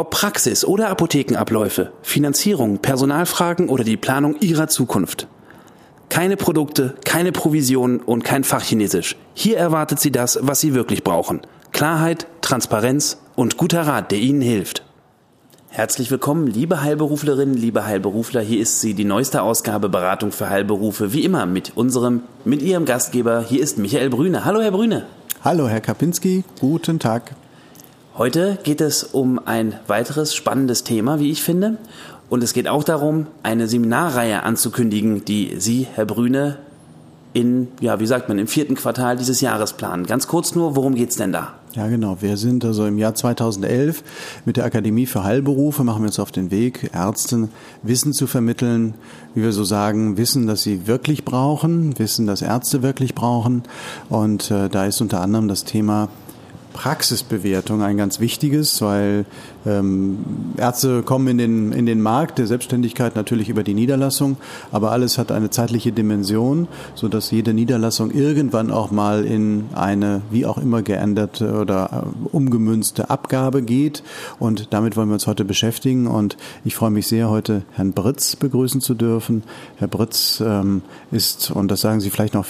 Ob Praxis oder Apothekenabläufe, Finanzierung, Personalfragen oder die Planung Ihrer Zukunft. Keine Produkte, keine Provisionen und kein Fachchinesisch. Hier erwartet Sie das, was Sie wirklich brauchen. Klarheit, Transparenz und guter Rat, der Ihnen hilft. Herzlich willkommen, liebe Heilberuflerinnen, liebe Heilberufler. Hier ist sie, die neueste Ausgabe Beratung für Heilberufe, wie immer mit unserem, mit Ihrem Gastgeber. Hier ist Michael Brüne. Hallo, Herr Brüne. Hallo, Herr Kapinski. Guten Tag. Heute geht es um ein weiteres spannendes Thema, wie ich finde. Und es geht auch darum, eine Seminarreihe anzukündigen, die Sie, Herr Brüne, in, ja, wie sagt man, im vierten Quartal dieses Jahres planen. Ganz kurz nur, worum geht's denn da? Ja, genau. Wir sind also im Jahr 2011 mit der Akademie für Heilberufe, machen wir uns auf den Weg, Ärzten Wissen zu vermitteln, wie wir so sagen, Wissen, das sie wirklich brauchen, Wissen, das Ärzte wirklich brauchen. Und äh, da ist unter anderem das Thema Praxisbewertung ein ganz wichtiges, weil ähm, Ärzte kommen in den, in den Markt der Selbstständigkeit natürlich über die Niederlassung, aber alles hat eine zeitliche Dimension, so dass jede Niederlassung irgendwann auch mal in eine wie auch immer geänderte oder äh, umgemünzte Abgabe geht. Und damit wollen wir uns heute beschäftigen. Und ich freue mich sehr, heute Herrn Britz begrüßen zu dürfen. Herr Britz ähm, ist, und das sagen Sie vielleicht noch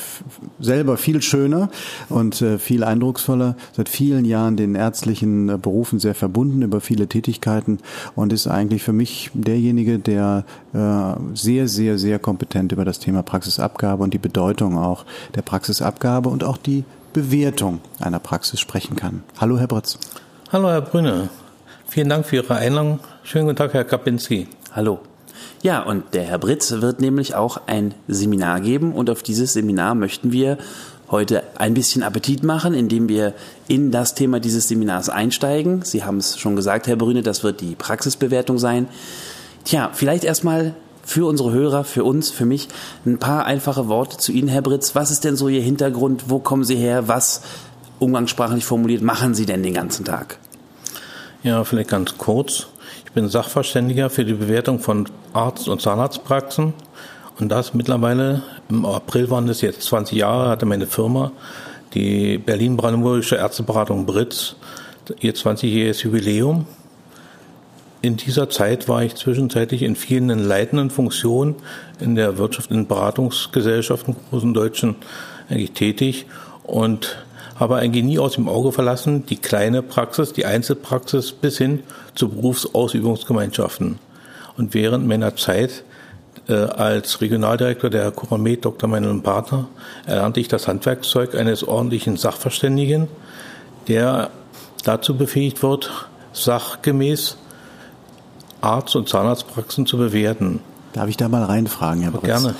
selber, viel schöner und äh, viel eindrucksvoller, seit vielen Jahren den ärztlichen äh, Berufen sehr verbunden über viele viele Tätigkeiten und ist eigentlich für mich derjenige, der äh, sehr, sehr, sehr kompetent über das Thema Praxisabgabe und die Bedeutung auch der Praxisabgabe und auch die Bewertung einer Praxis sprechen kann. Hallo, Herr Britz. Hallo, Herr Brünne. Vielen Dank für Ihre Einladung. Schönen guten Tag, Herr Kapinski. Hallo. Ja, und der Herr Britz wird nämlich auch ein Seminar geben und auf dieses Seminar möchten wir heute ein bisschen Appetit machen, indem wir in das Thema dieses Seminars einsteigen. Sie haben es schon gesagt, Herr Brüne, das wird die Praxisbewertung sein. Tja, vielleicht erstmal für unsere Hörer, für uns, für mich ein paar einfache Worte zu Ihnen, Herr Britz. Was ist denn so Ihr Hintergrund? Wo kommen Sie her? Was, umgangssprachlich formuliert, machen Sie denn den ganzen Tag? Ja, vielleicht ganz kurz. Ich bin Sachverständiger für die Bewertung von Arzt- und Zahnarztpraxen und das mittlerweile, im April waren das jetzt 20 Jahre, hatte meine Firma, die Berlin-Brandenburgische Ärzteberatung Britz, ihr 20-jähriges Jubiläum. In dieser Zeit war ich zwischenzeitlich in vielen leitenden Funktionen in der Wirtschaft, in Beratungsgesellschaften, großen Deutschen, eigentlich tätig und habe eigentlich nie aus dem Auge verlassen, die kleine Praxis, die Einzelpraxis bis hin zu Berufsausübungsgemeinschaften. Und während meiner Zeit als Regionaldirektor der Kuramet Dr. Meinl Partner erlernte ich das Handwerkszeug eines ordentlichen Sachverständigen, der dazu befähigt wird, sachgemäß Arzt- und Zahnarztpraxen zu bewerten. Darf ich da mal reinfragen, Herr Britz? Gerne.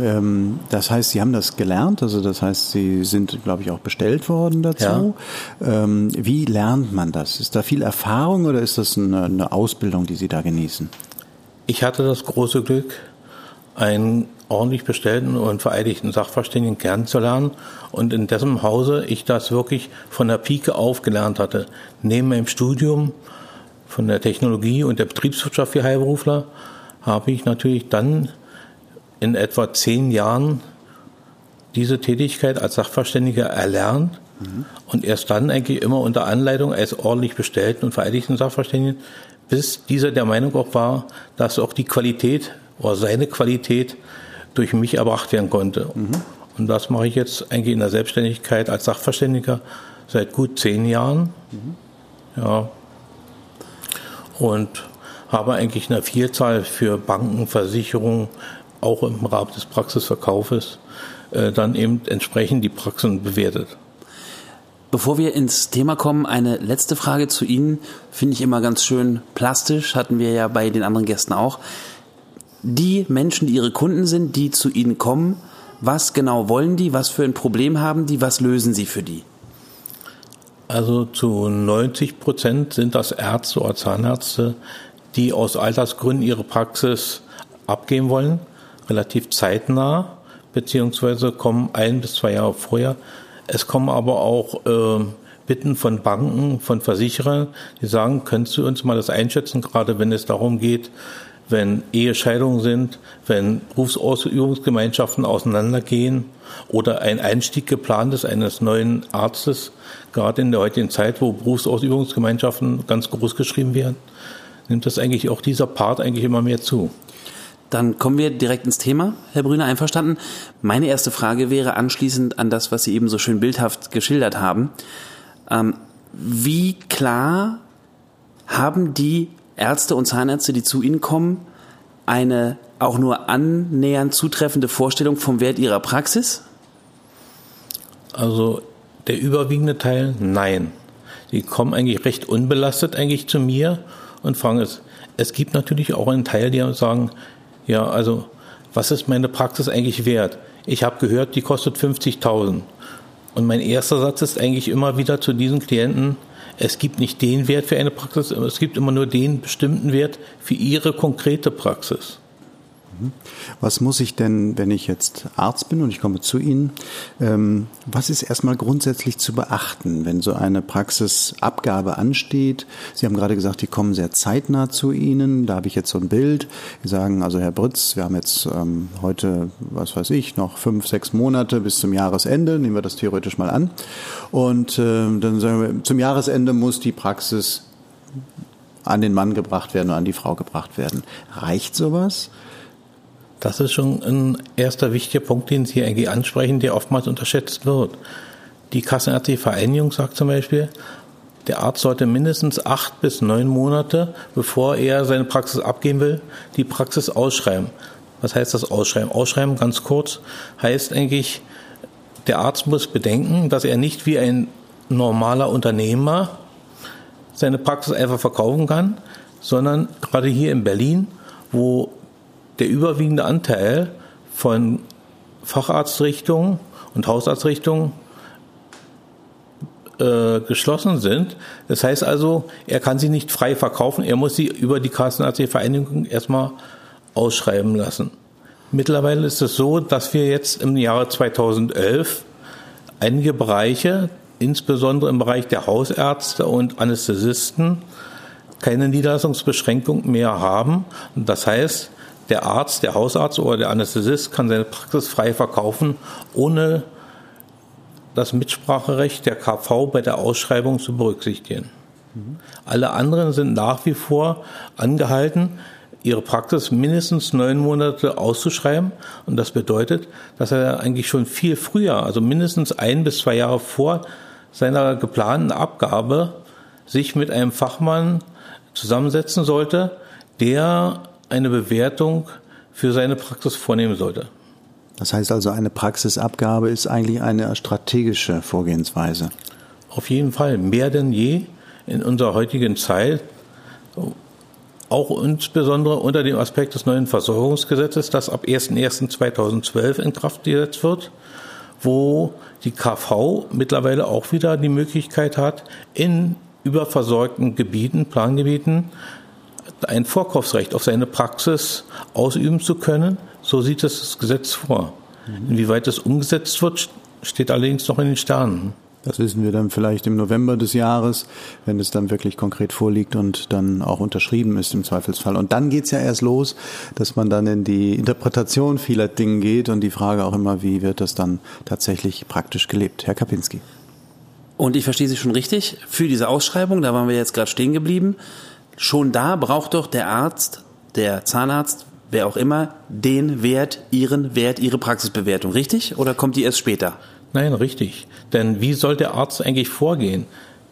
Ähm, das heißt, Sie haben das gelernt, also das heißt, Sie sind, glaube ich, auch bestellt worden dazu. Ja. Ähm, wie lernt man das? Ist da viel Erfahrung oder ist das eine, eine Ausbildung, die Sie da genießen? Ich hatte das große Glück, einen ordentlich bestellten und vereidigten Sachverständigen kennenzulernen und in dessen Hause ich das wirklich von der Pike auf gelernt hatte. Neben meinem Studium von der Technologie und der Betriebswirtschaft für Heilberufler habe ich natürlich dann in etwa zehn Jahren diese Tätigkeit als Sachverständiger erlernt mhm. und erst dann eigentlich immer unter Anleitung als ordentlich bestellten und vereidigten Sachverständigen, bis dieser der Meinung auch war, dass auch die Qualität oder seine Qualität durch mich erbracht werden konnte. Mhm. Und das mache ich jetzt eigentlich in der Selbstständigkeit als Sachverständiger seit gut zehn Jahren. Mhm. Ja. Und habe eigentlich eine Vielzahl für Banken, Versicherungen, auch im Rahmen des Praxisverkaufes, äh, dann eben entsprechend die Praxen bewertet. Bevor wir ins Thema kommen, eine letzte Frage zu Ihnen. Finde ich immer ganz schön plastisch, hatten wir ja bei den anderen Gästen auch die Menschen, die ihre Kunden sind, die zu ihnen kommen, was genau wollen die, was für ein Problem haben die, was lösen sie für die? Also zu 90 Prozent sind das Ärzte oder Zahnärzte, die aus Altersgründen ihre Praxis abgeben wollen, relativ zeitnah, beziehungsweise kommen ein bis zwei Jahre vorher. Es kommen aber auch äh, Bitten von Banken, von Versicherern, die sagen, könntest du uns mal das einschätzen, gerade wenn es darum geht, wenn Ehescheidungen sind, wenn Berufsausübungsgemeinschaften auseinandergehen oder ein Einstieg geplant ist eines neuen Arztes, gerade in der heutigen Zeit, wo Berufsausübungsgemeinschaften ganz groß geschrieben werden, nimmt das eigentlich auch dieser Part eigentlich immer mehr zu. Dann kommen wir direkt ins Thema, Herr Brüner, einverstanden. Meine erste Frage wäre anschließend an das, was Sie eben so schön bildhaft geschildert haben. Ähm, wie klar haben die Ärzte und Zahnärzte, die zu Ihnen kommen, eine auch nur annähernd zutreffende Vorstellung vom Wert ihrer Praxis? Also der überwiegende Teil, nein. Die kommen eigentlich recht unbelastet eigentlich zu mir und fragen es. Es gibt natürlich auch einen Teil, die sagen, ja, also was ist meine Praxis eigentlich wert? Ich habe gehört, die kostet 50.000. Und mein erster Satz ist eigentlich immer wieder zu diesen Klienten, es gibt nicht den Wert für eine Praxis, es gibt immer nur den bestimmten Wert für ihre konkrete Praxis. Mhm. Was muss ich denn, wenn ich jetzt Arzt bin und ich komme zu Ihnen, ähm, was ist erstmal grundsätzlich zu beachten, wenn so eine Praxisabgabe ansteht? Sie haben gerade gesagt, die kommen sehr zeitnah zu Ihnen. Da habe ich jetzt so ein Bild. Sie sagen, also Herr Britz, wir haben jetzt ähm, heute, was weiß ich, noch fünf, sechs Monate bis zum Jahresende. Nehmen wir das theoretisch mal an. Und äh, dann sagen wir, zum Jahresende muss die Praxis an den Mann gebracht werden oder an die Frau gebracht werden. Reicht sowas? Das ist schon ein erster wichtiger Punkt, den Sie eigentlich ansprechen, der oftmals unterschätzt wird. Die Kassenärztliche Vereinigung sagt zum Beispiel, der Arzt sollte mindestens acht bis neun Monate, bevor er seine Praxis abgeben will, die Praxis ausschreiben. Was heißt das Ausschreiben? Ausschreiben, ganz kurz, heißt eigentlich, der Arzt muss bedenken, dass er nicht wie ein normaler Unternehmer seine Praxis einfach verkaufen kann, sondern gerade hier in Berlin, wo der überwiegende Anteil von Facharztrichtungen und Hausarztrichtungen äh, geschlossen sind. Das heißt also, er kann sie nicht frei verkaufen, er muss sie über die Kassenärztliche Vereinigung erstmal ausschreiben lassen. Mittlerweile ist es so, dass wir jetzt im Jahre 2011 einige Bereiche, insbesondere im Bereich der Hausärzte und Anästhesisten, keine Niederlassungsbeschränkung mehr haben. Das heißt, der Arzt, der Hausarzt oder der Anästhesist kann seine Praxis frei verkaufen, ohne das Mitspracherecht der KV bei der Ausschreibung zu berücksichtigen. Mhm. Alle anderen sind nach wie vor angehalten, ihre Praxis mindestens neun Monate auszuschreiben. Und das bedeutet, dass er eigentlich schon viel früher, also mindestens ein bis zwei Jahre vor seiner geplanten Abgabe, sich mit einem Fachmann zusammensetzen sollte, der eine Bewertung für seine Praxis vornehmen sollte. Das heißt also, eine Praxisabgabe ist eigentlich eine strategische Vorgehensweise. Auf jeden Fall, mehr denn je in unserer heutigen Zeit, auch insbesondere unter dem Aspekt des neuen Versorgungsgesetzes, das ab 01.01.2012 in Kraft gesetzt wird, wo die KV mittlerweile auch wieder die Möglichkeit hat, in überversorgten Gebieten, Plangebieten, ein Vorkaufsrecht auf seine Praxis ausüben zu können. So sieht es das Gesetz vor. Mhm. Inwieweit das umgesetzt wird, steht allerdings noch in den Sternen. Das wissen wir dann vielleicht im November des Jahres, wenn es dann wirklich konkret vorliegt und dann auch unterschrieben ist im Zweifelsfall. Und dann geht's ja erst los, dass man dann in die Interpretation vieler Dinge geht und die Frage auch immer, wie wird das dann tatsächlich praktisch gelebt. Herr Kapinski. Und ich verstehe Sie schon richtig, für diese Ausschreibung, da waren wir jetzt gerade stehen geblieben, schon da braucht doch der Arzt, der Zahnarzt, wer auch immer, den Wert, ihren Wert, ihre Praxisbewertung, richtig? Oder kommt die erst später? Nein, richtig. Denn wie soll der Arzt eigentlich vorgehen?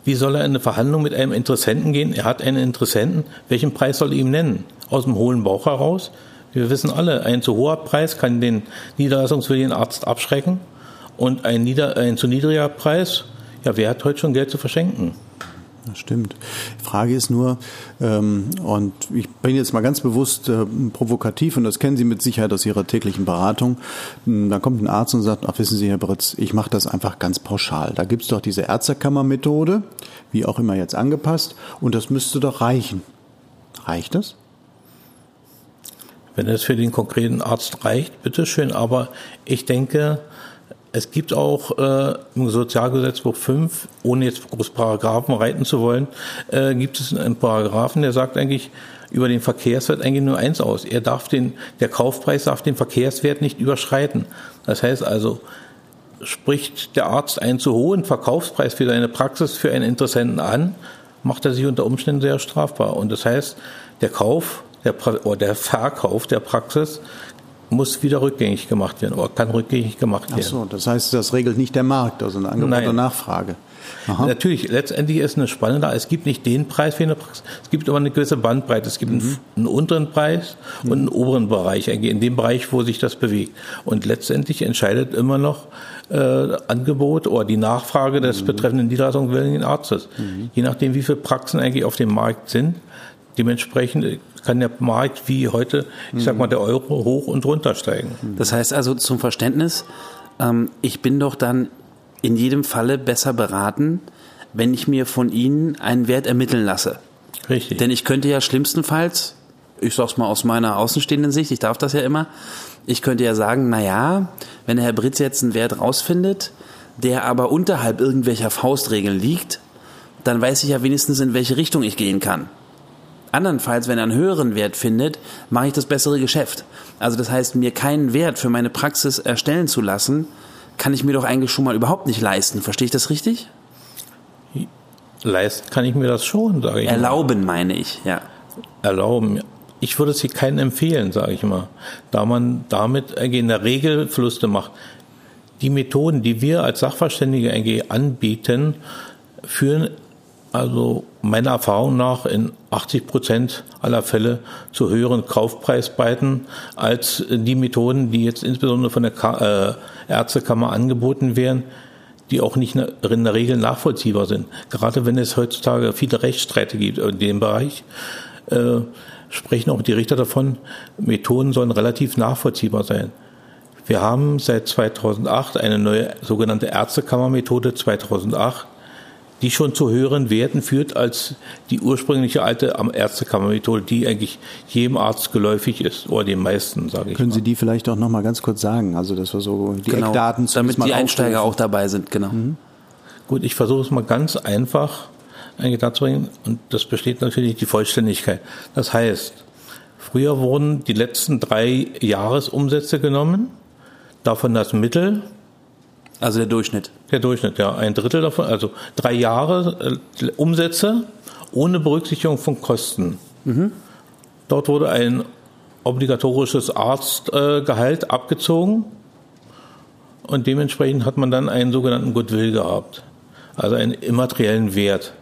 Wie soll er in eine Verhandlung mit einem Interessenten gehen? Er hat einen Interessenten. Welchen Preis soll er ihm nennen? Aus dem hohlen Bauch heraus? Wir wissen alle, ein zu hoher Preis kann den niederlassungswilligen Arzt abschrecken. Und ein, nieder, ein zu niedriger Preis, ja, wer hat heute schon Geld zu verschenken? Das stimmt. Die Frage ist nur, ähm, und ich bin jetzt mal ganz bewusst äh, provokativ, und das kennen Sie mit Sicherheit aus Ihrer täglichen Beratung. Hm, da kommt ein Arzt und sagt, ach wissen Sie, Herr Britz, ich mache das einfach ganz pauschal. Da gibt's doch diese Ärztekammermethode, wie auch immer jetzt angepasst, und das müsste doch reichen. Reicht das? Wenn es für den konkreten Arzt reicht, bitteschön. Aber ich denke, es gibt auch äh, im Sozialgesetzbuch 5, ohne jetzt groß Paragraphen reiten zu wollen, äh, gibt es einen Paragraphen, der sagt eigentlich über den Verkehrswert eigentlich nur eins aus. Er darf den, der Kaufpreis darf den Verkehrswert nicht überschreiten. Das heißt also, spricht der Arzt einen zu hohen Verkaufspreis für seine Praxis für einen Interessenten an, macht er sich unter Umständen sehr strafbar. Und das heißt, der Kauf der, oder der Verkauf der Praxis muss wieder rückgängig gemacht werden oder kann rückgängig gemacht werden. Ach so, das heißt, das regelt nicht der Markt, also eine Angebot Nein. und Nachfrage. Aha. Natürlich, letztendlich ist eine Spanne da. Es gibt nicht den Preis für eine Praxis, es gibt aber eine gewisse Bandbreite. Es gibt mhm. einen, einen, unteren Preis und einen oberen Bereich, in dem Bereich, wo sich das bewegt. Und letztendlich entscheidet immer noch äh, Angebot oder die Nachfrage des mhm. betreffenden niederlassungswilligen Arztes. Mhm. Je nachdem, wie viele Praxen eigentlich auf dem Markt sind, dementsprechend kann der Markt wie heute, ich sag mal, der Euro hoch und runter steigen. Das heißt also zum Verständnis, ähm, ich bin doch dann in jedem Falle besser beraten, wenn ich mir von Ihnen einen Wert ermitteln lasse. Richtig. Denn ich könnte ja schlimmstenfalls, ich sag's mal aus meiner außenstehenden Sicht, ich darf das ja immer, ich könnte ja sagen, na ja, wenn der Herr Britz jetzt einen Wert rausfindet, der aber unterhalb irgendwelcher Faustregeln liegt, dann weiß ich ja wenigstens, in welche Richtung ich gehen kann. Andernfalls, wenn er einen höheren Wert findet, mache ich das bessere Geschäft. Also das heißt, mir keinen Wert für meine Praxis erstellen zu lassen, kann ich mir doch eigentlich schon mal überhaupt nicht leisten. Verstehe ich das richtig? Leisten kann ich mir das schon, sage ich Erlauben mal. meine ich, ja. Erlauben. Ich würde es hier keinen empfehlen, sage ich mal, da man damit in der Regel Verluste macht. Die Methoden, die wir als Sachverständige anbieten, führen also meiner Erfahrung nach in 80 Prozent aller Fälle zu höheren Kaufpreisbeiten als die Methoden, die jetzt insbesondere von der äh, Ärztekammer angeboten werden, die auch nicht in der Regel nachvollziehbar sind. Gerade wenn es heutzutage viele Rechtsstreite gibt in dem Bereich, äh, sprechen auch die Richter davon, Methoden sollen relativ nachvollziehbar sein. Wir haben seit 2008 eine neue sogenannte Ärztekammermethode 2008, die schon zu höheren Werten führt als die ursprüngliche alte Ärztekammermethode, die eigentlich jedem Arzt geläufig ist oder den meisten, sage ich Können mal. Sie die vielleicht auch noch mal ganz kurz sagen? Also das war so die genau, Eckdaten, damit die Einsteiger auch dabei sind, genau. Mhm. Gut, ich versuche es mal ganz einfach eigentlich darzubringen und das besteht natürlich die Vollständigkeit. Das heißt, früher wurden die letzten drei Jahresumsätze genommen, davon das Mittel also der Durchschnitt. Der Durchschnitt, ja. Ein Drittel davon, also drei Jahre äh, Umsätze ohne Berücksichtigung von Kosten. Mhm. Dort wurde ein obligatorisches Arztgehalt abgezogen und dementsprechend hat man dann einen sogenannten Goodwill gehabt. Also einen immateriellen Wert,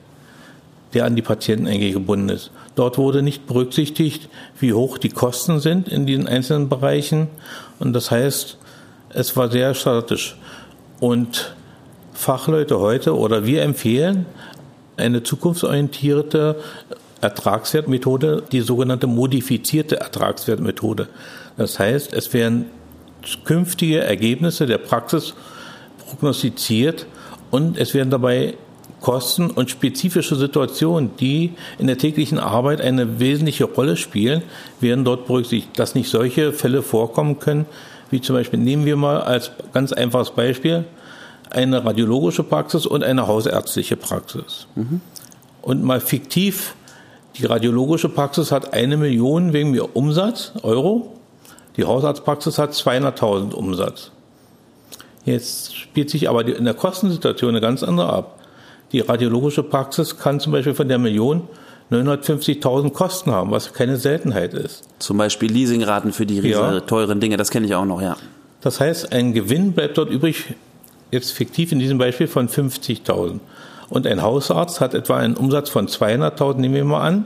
der an die Patienten eigentlich gebunden ist. Dort wurde nicht berücksichtigt, wie hoch die Kosten sind in diesen einzelnen Bereichen und das heißt, es war sehr statisch. Und Fachleute heute oder wir empfehlen eine zukunftsorientierte Ertragswertmethode, die sogenannte modifizierte Ertragswertmethode. Das heißt, es werden künftige Ergebnisse der Praxis prognostiziert und es werden dabei Kosten und spezifische Situationen, die in der täglichen Arbeit eine wesentliche Rolle spielen, werden dort berücksichtigt, dass nicht solche Fälle vorkommen können, wie zum Beispiel, nehmen wir mal als ganz einfaches Beispiel eine radiologische Praxis und eine hausärztliche Praxis. Mhm. Und mal fiktiv, die radiologische Praxis hat eine Million wegen mir Umsatz, Euro. Die Hausarztpraxis hat 200.000 Umsatz. Jetzt spielt sich aber in der Kostensituation eine ganz andere ab. Die radiologische Praxis kann zum Beispiel von der Million 950.000 Kosten haben, was keine Seltenheit ist. Zum Beispiel Leasingraten für die ja. teuren Dinge, das kenne ich auch noch, ja. Das heißt, ein Gewinn bleibt dort übrig, jetzt fiktiv in diesem Beispiel von 50.000. Und ein Hausarzt hat etwa einen Umsatz von 200.000, nehmen wir mal an,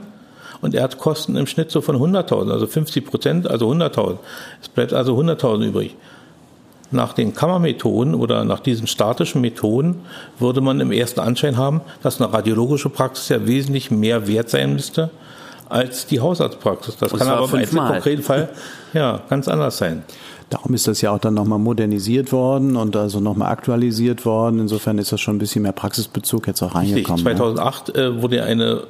und er hat Kosten im Schnitt so von 100.000, also 50 Prozent, also 100.000. Es bleibt also 100.000 übrig. Nach den Kammermethoden oder nach diesen statischen Methoden würde man im ersten Anschein haben, dass eine radiologische Praxis ja wesentlich mehr wert sein müsste als die Hausarztpraxis. Das Und kann aber im konkreten Fall ja ganz anders sein. Darum ist das ja auch dann nochmal modernisiert worden und also nochmal aktualisiert worden. Insofern ist das schon ein bisschen mehr Praxisbezug jetzt auch reingekommen. Richtig. 2008 ne? äh, wurde eine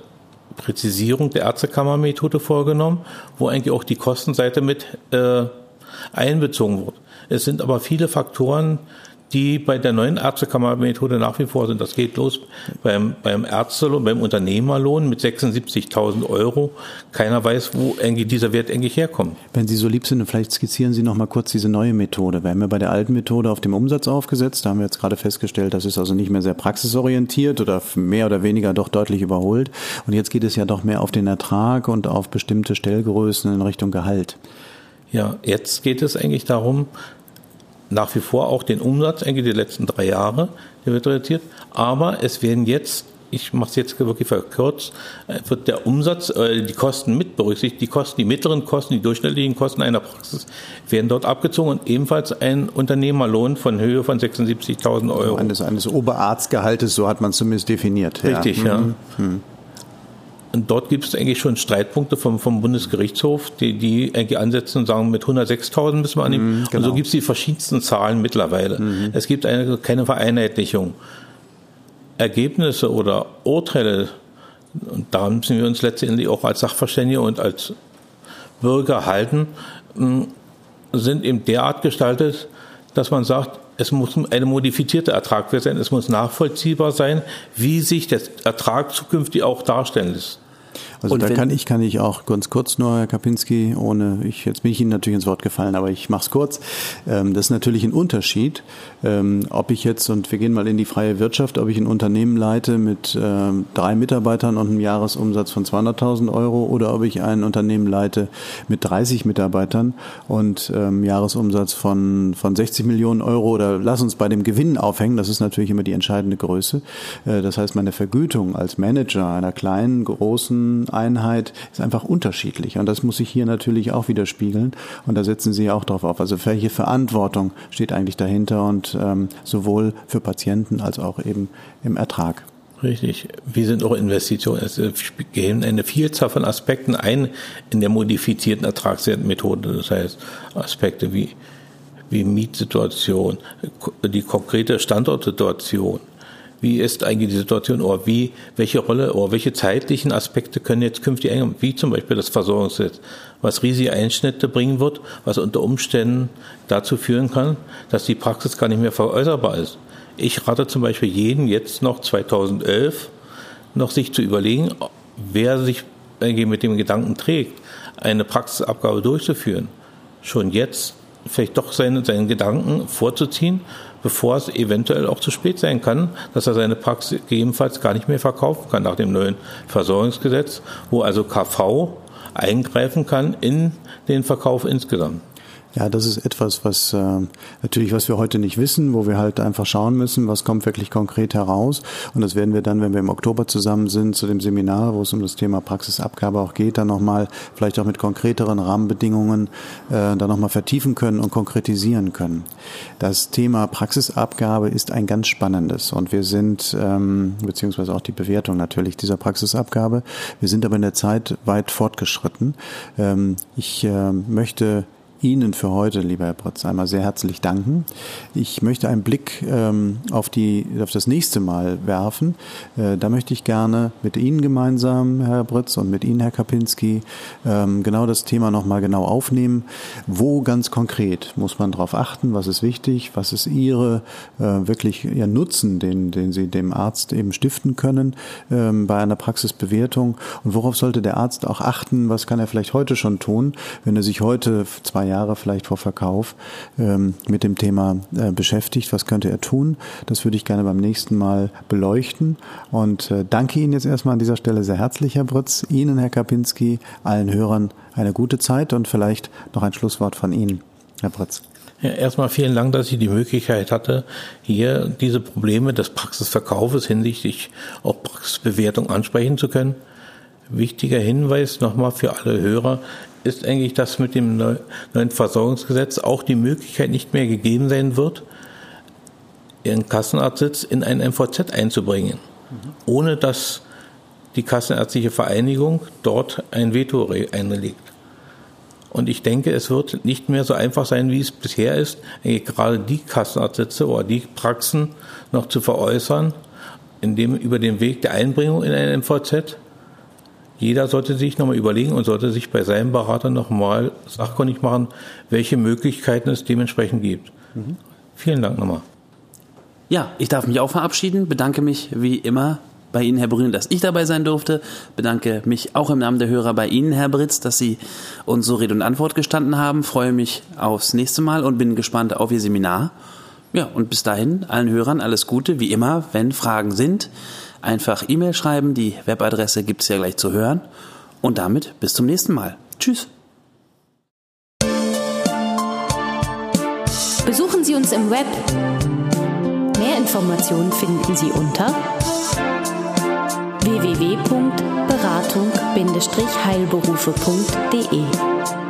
Präzisierung der Ärztekammermethode vorgenommen, wo eigentlich auch die Kostenseite mit äh, einbezogen wird. Es sind aber viele Faktoren, die bei der neuen Ärztekammermethode nach wie vor sind. Das geht los beim, beim Ärztelohn, beim Unternehmerlohn mit 76.000 Euro. Keiner weiß, wo eigentlich dieser Wert eigentlich herkommt. Wenn Sie so lieb sind, vielleicht skizzieren Sie noch mal kurz diese neue Methode. Wir haben ja bei der alten Methode auf dem Umsatz aufgesetzt. Da haben wir jetzt gerade festgestellt, das ist also nicht mehr sehr praxisorientiert oder mehr oder weniger doch deutlich überholt. Und jetzt geht es ja doch mehr auf den Ertrag und auf bestimmte Stellgrößen in Richtung Gehalt. Ja, jetzt geht es eigentlich darum, nach wie vor auch den Umsatz, eigentlich die letzten drei Jahre, der wird reduziert. Aber es werden jetzt, ich mache es jetzt wirklich verkürzt, äh, wird der Umsatz, äh, die Kosten mit berücksichtigt, die Kosten, die mittleren Kosten, die durchschnittlichen Kosten einer Praxis werden dort abgezogen und ebenfalls ein Unternehmerlohn von Höhe von 76.000 Euro. Eines, eines Oberarztgehaltes, so hat man zumindest definiert. Richtig, ja. ja. Mhm. Und dort gibt es eigentlich schon Streitpunkte vom, vom Bundesgerichtshof, die, die eigentlich ansetzen und sagen, mit 106.000 müssen wir annehmen. Mhm, genau. Und so genau. gibt es die verschiedensten Zahlen mittlerweile. Mhm. Es gibt eine, keine Vereinheitlichung. Ergebnisse oder Urteile, und da müssen wir uns letztendlich auch als Sachverständige und als Bürger halten, sind eben derart gestaltet, dass man sagt, es muss eine modifizierte Ertragwert sein, es muss nachvollziehbar sein, wie sich der Ertrag zukünftig auch darstellen lässt. Also und da kann ich, kann ich auch ganz kurz nur, Herr Kapinski, ohne, ich, jetzt bin ich Ihnen natürlich ins Wort gefallen, aber ich mache es kurz. Ähm, das ist natürlich ein Unterschied, ähm, ob ich jetzt, und wir gehen mal in die freie Wirtschaft, ob ich ein Unternehmen leite mit ähm, drei Mitarbeitern und einem Jahresumsatz von 200.000 Euro oder ob ich ein Unternehmen leite mit 30 Mitarbeitern und ähm, Jahresumsatz von, von 60 Millionen Euro oder lass uns bei dem Gewinn aufhängen, das ist natürlich immer die entscheidende Größe. Äh, das heißt, meine Vergütung als Manager einer kleinen, großen Einheit ist einfach unterschiedlich. Und das muss sich hier natürlich auch widerspiegeln. Und da setzen Sie auch drauf auf. Also welche Verantwortung steht eigentlich dahinter und ähm, sowohl für Patienten als auch eben im Ertrag. Richtig. Wie sind auch Investitionen? Es gehen eine Vielzahl von Aspekten ein in der modifizierten Ertragswertmethode. Das heißt, Aspekte wie, wie Mietsituation, die konkrete Standortsituation, wie ist eigentlich die Situation oder wie, welche Rolle oder welche zeitlichen Aspekte können jetzt künftig eingehen, wie zum Beispiel das Versorgungsgesetz, was riesige Einschnitte bringen wird, was unter Umständen dazu führen kann, dass die Praxis gar nicht mehr veräußerbar ist. Ich rate zum Beispiel jeden jetzt noch 2011 noch sich zu überlegen, wer sich mit dem Gedanken trägt, eine Praxisabgabe durchzuführen, schon jetzt vielleicht doch seine, seinen Gedanken vorzuziehen bevor es eventuell auch zu spät sein kann, dass er seine Praxis gegebenenfalls gar nicht mehr verkaufen kann nach dem neuen Versorgungsgesetz, wo also KV eingreifen kann in den Verkauf insgesamt. Ja, das ist etwas, was äh, natürlich, was wir heute nicht wissen, wo wir halt einfach schauen müssen, was kommt wirklich konkret heraus. Und das werden wir dann, wenn wir im Oktober zusammen sind, zu dem Seminar, wo es um das Thema Praxisabgabe auch geht, dann nochmal vielleicht auch mit konkreteren Rahmenbedingungen äh, dann nochmal vertiefen können und konkretisieren können. Das Thema Praxisabgabe ist ein ganz spannendes und wir sind, ähm, beziehungsweise auch die Bewertung natürlich dieser Praxisabgabe, wir sind aber in der Zeit weit fortgeschritten. Ähm, ich äh, möchte Ihnen für heute, lieber Herr Protz, einmal sehr herzlich danken. Ich möchte einen Blick ähm, auf, die, auf das nächste Mal werfen. Äh, da möchte ich gerne mit Ihnen gemeinsam, Herr Britz, und mit Ihnen, Herr Kapinski, ähm, genau das Thema nochmal genau aufnehmen. Wo ganz konkret muss man darauf achten? Was ist wichtig? Was ist Ihre äh, wirklich Ihr Nutzen, den, den Sie dem Arzt eben stiften können ähm, bei einer Praxisbewertung? Und worauf sollte der Arzt auch achten? Was kann er vielleicht heute schon tun, wenn er sich heute zwei Jahre vielleicht vor Verkauf ähm, mit dem Thema äh, beschäftigt. Was könnte er tun? Das würde ich gerne beim nächsten Mal beleuchten. Und äh, danke Ihnen jetzt erstmal an dieser Stelle sehr herzlich, Herr Britz. Ihnen, Herr Kapinski, allen Hörern eine gute Zeit und vielleicht noch ein Schlusswort von Ihnen, Herr Britz. Ja, erstmal vielen Dank, dass ich die Möglichkeit hatte, hier diese Probleme des Praxisverkaufes hinsichtlich auch Praxisbewertung ansprechen zu können. Wichtiger Hinweis nochmal für alle Hörer, ist eigentlich, dass mit dem neuen Versorgungsgesetz auch die Möglichkeit nicht mehr gegeben sein wird, ihren Kassenarztsitz in ein MVZ einzubringen, mhm. ohne dass die Kassenärztliche Vereinigung dort ein Veto einlegt. Und ich denke, es wird nicht mehr so einfach sein, wie es bisher ist, gerade die Kassenarztsitze oder die Praxen noch zu veräußern, indem über den Weg der Einbringung in ein MVZ jeder sollte sich nochmal überlegen und sollte sich bei seinem Berater nochmal sachkundig machen, welche Möglichkeiten es dementsprechend gibt. Mhm. Vielen Dank nochmal. Ja, ich darf mich auch verabschieden, bedanke mich wie immer bei Ihnen, Herr Brünn, dass ich dabei sein durfte. Bedanke mich auch im Namen der Hörer bei Ihnen, Herr Britz, dass Sie uns so Rede und Antwort gestanden haben. Freue mich aufs nächste Mal und bin gespannt auf Ihr Seminar. Ja, und bis dahin allen Hörern alles Gute. Wie immer, wenn Fragen sind, einfach E-Mail schreiben. Die Webadresse gibt es ja gleich zu hören. Und damit bis zum nächsten Mal. Tschüss. Besuchen Sie uns im Web. Mehr Informationen finden Sie unter www.beratung-heilberufe.de